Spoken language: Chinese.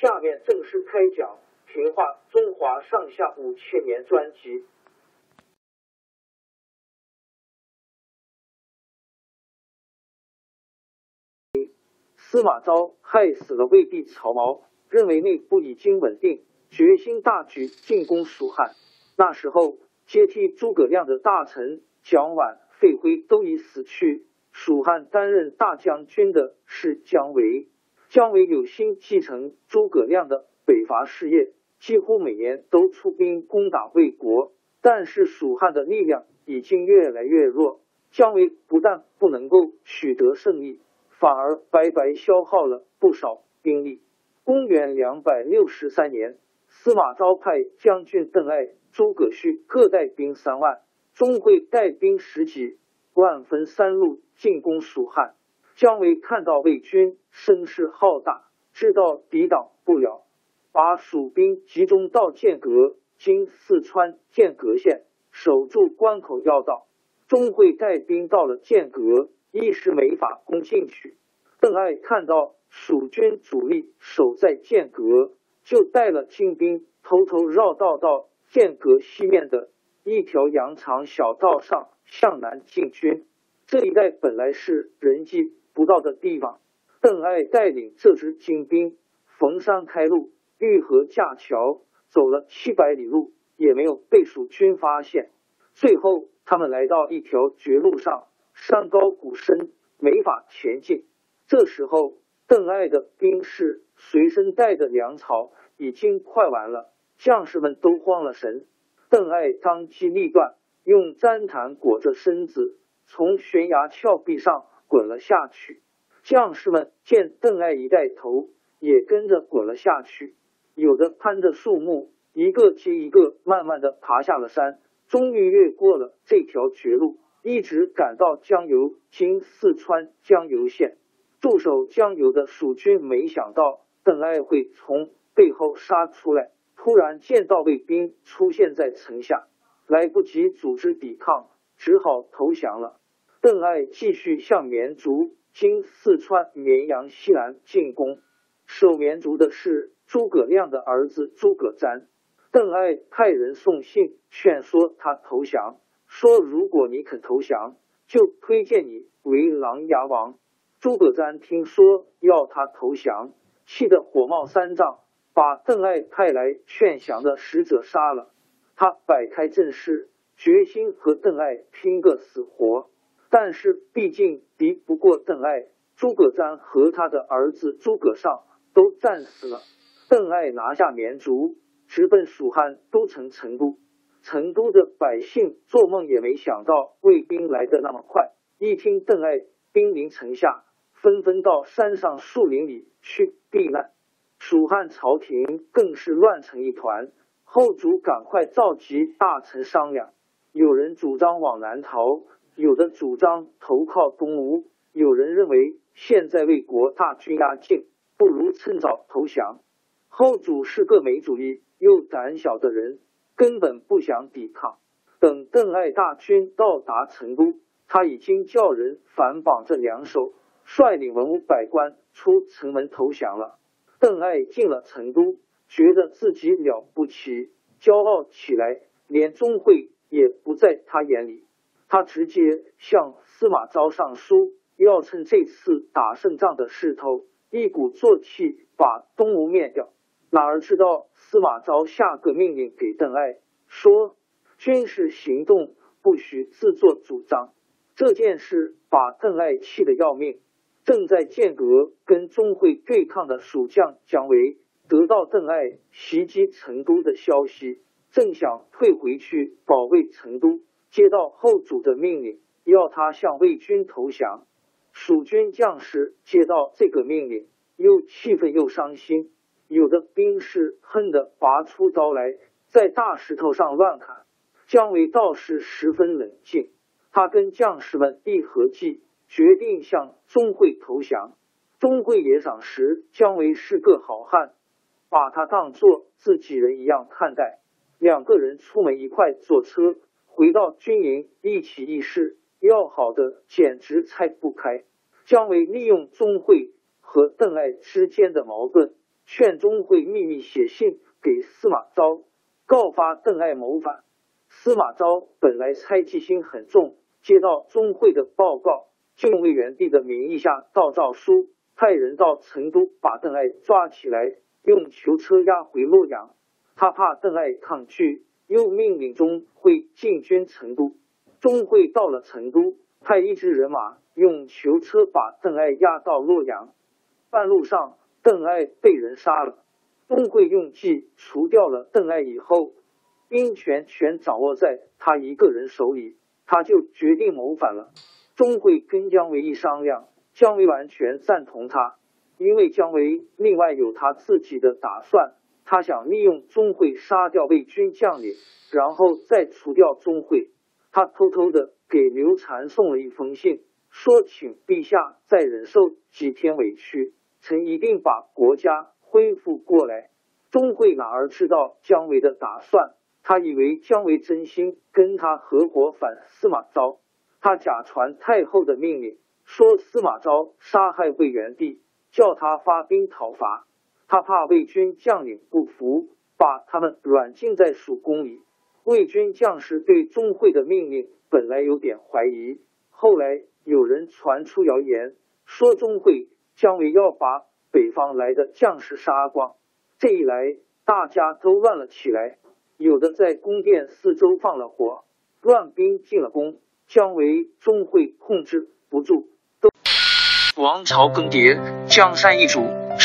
下面正式开讲《评话中华上下五千年》专辑。司马昭害死了魏帝曹髦，认为内部已经稳定，决心大举进攻蜀汉。那时候，接替诸葛亮的大臣蒋琬、费辉都已死去。蜀汉担任大将军的是姜维，姜维有心继承诸葛亮的北伐事业，几乎每年都出兵攻打魏国。但是蜀汉的力量已经越来越弱，姜维不但不能够取得胜利，反而白白消耗了不少兵力。公元两百六十三年，司马昭派将军邓艾、诸葛绪各带兵三万，钟会带兵十几。万分三路进攻蜀汉，姜维看到魏军声势浩大，知道抵挡不了，把蜀兵集中到剑阁（今四川剑阁县），守住关口要道。钟会带兵到了剑阁，一时没法攻进去。邓艾看到蜀军主力守在剑阁，就带了精兵偷偷绕道到剑阁西面的一条羊肠小道上。向南进军，这一带本来是人迹不到的地方。邓艾带领这支精兵逢山开路，遇河架桥，走了七百里路，也没有被蜀军发现。最后，他们来到一条绝路上，山高谷深，没法前进。这时候，邓艾的兵士随身带的粮草已经快完了，将士们都慌了神。邓艾当机立断。用毡毯裹着身子，从悬崖峭壁上滚了下去。将士们见邓艾一带头，也跟着滚了下去。有的攀着树木，一个接一个，慢慢的爬下了山，终于越过了这条绝路，一直赶到江油（今四川江油县）。驻守江油的蜀军没想到邓艾会从背后杀出来，突然见到卫兵出现在城下。来不及组织抵抗，只好投降了。邓艾继续向绵竹（今四川绵阳西南）进攻。守绵竹的是诸葛亮的儿子诸葛瞻。邓艾派人送信劝说他投降，说如果你肯投降，就推荐你为琅琊王。诸葛瞻听说要他投降，气得火冒三丈，把邓艾派来劝降的使者杀了。他摆开阵势，决心和邓艾拼个死活。但是毕竟敌不过邓艾，诸葛瞻和他的儿子诸葛尚都战死了。邓艾拿下绵竹，直奔蜀汉都城成都。成都的百姓做梦也没想到魏兵来的那么快。一听邓艾兵临城下，纷纷到山上树林里去避难。蜀汉朝廷更是乱成一团。后主赶快召集大臣商量，有人主张往南逃，有的主张投靠东吴，有人认为现在魏国大军压境，不如趁早投降。后主是个没主意又胆小的人，根本不想抵抗。等邓艾大军到达成都，他已经叫人反绑着两手，率领文武百官出城门投降了。邓艾进了成都，觉得自己了不起，骄傲起来，连钟会也不在他眼里。他直接向司马昭上书，要趁这次打胜仗的势头，一鼓作气把东吴灭掉。哪儿知道司马昭下个命令给邓艾，说军事行动不许自作主张。这件事把邓艾气得要命。正在间隔跟钟会对抗的蜀将姜维，得到邓艾袭击成都的消息，正想退回去保卫成都。接到后主的命令，要他向魏军投降。蜀军将士接到这个命令，又气愤又伤心。有的兵士恨得拔出刀来，在大石头上乱砍。姜维倒是十分冷静，他跟将士们一合计，决定向钟会投降。钟会也赏识姜维是个好汉，把他当做自己人一样看待。两个人出门一块坐车。回到军营，一起议事，要好的简直拆不开。姜维利用钟会和邓艾之间的矛盾，劝钟会秘密写信给司马昭，告发邓艾谋反。司马昭本来猜忌心很重，接到钟会的报告，就用魏元帝的名义下盗诏书，派人到成都把邓艾抓起来，用囚车押回洛阳。他怕邓艾抗拒。又命令钟会进军成都，钟会到了成都，派一支人马用囚车把邓艾押到洛阳。半路上，邓艾被人杀了。钟会用计除掉了邓艾以后，兵权全掌握在他一个人手里，他就决定谋反了。钟会跟姜维一商量，姜维完全赞同他，因为姜维另外有他自己的打算。他想利用钟会杀掉魏军将领，然后再除掉钟会。他偷偷的给刘禅送了一封信，说请陛下再忍受几天委屈，臣一定把国家恢复过来。钟会哪儿知道姜维的打算？他以为姜维真心跟他合伙反司马昭。他假传太后的命令，说司马昭杀害魏元帝，叫他发兵讨伐。他怕魏军将领不服，把他们软禁在蜀宫里。魏军将士对钟会的命令本来有点怀疑，后来有人传出谣言，说钟会、姜维要把北方来的将士杀光。这一来，大家都乱了起来，有的在宫殿四周放了火，乱兵进了宫，姜维、钟会控制不住，都王朝更迭，江山易主。